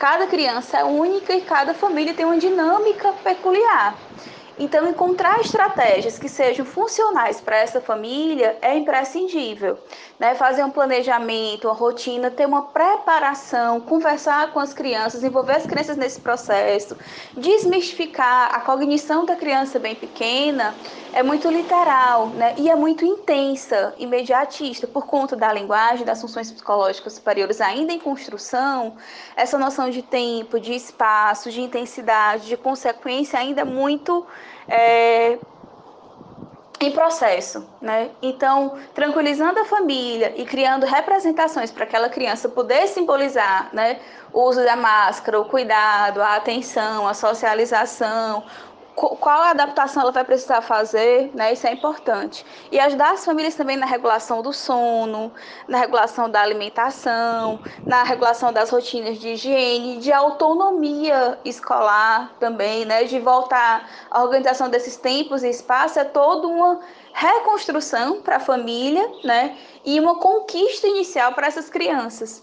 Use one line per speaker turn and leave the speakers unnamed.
Cada criança é única e cada família tem uma dinâmica peculiar. Então, encontrar estratégias que sejam funcionais para essa família é imprescindível. Né? Fazer um planejamento, uma rotina, ter uma preparação, conversar com as crianças, envolver as crianças nesse processo, desmistificar a cognição da criança bem pequena é muito literal né? e é muito intensa, imediatista, por conta da linguagem, das funções psicológicas superiores ainda em construção, essa noção de tempo, de espaço, de intensidade, de consequência ainda muito é, em processo, né? Então, tranquilizando a família e criando representações para aquela criança poder simbolizar, né, o uso da máscara, o cuidado, a atenção, a socialização, qual adaptação ela vai precisar fazer, né? Isso é importante. E ajudar as famílias também na regulação do sono, na regulação da alimentação, na regulação das rotinas de higiene, de autonomia escolar também, né? De voltar à organização desses tempos e espaços é toda uma reconstrução para a família, né? E uma conquista inicial para essas crianças.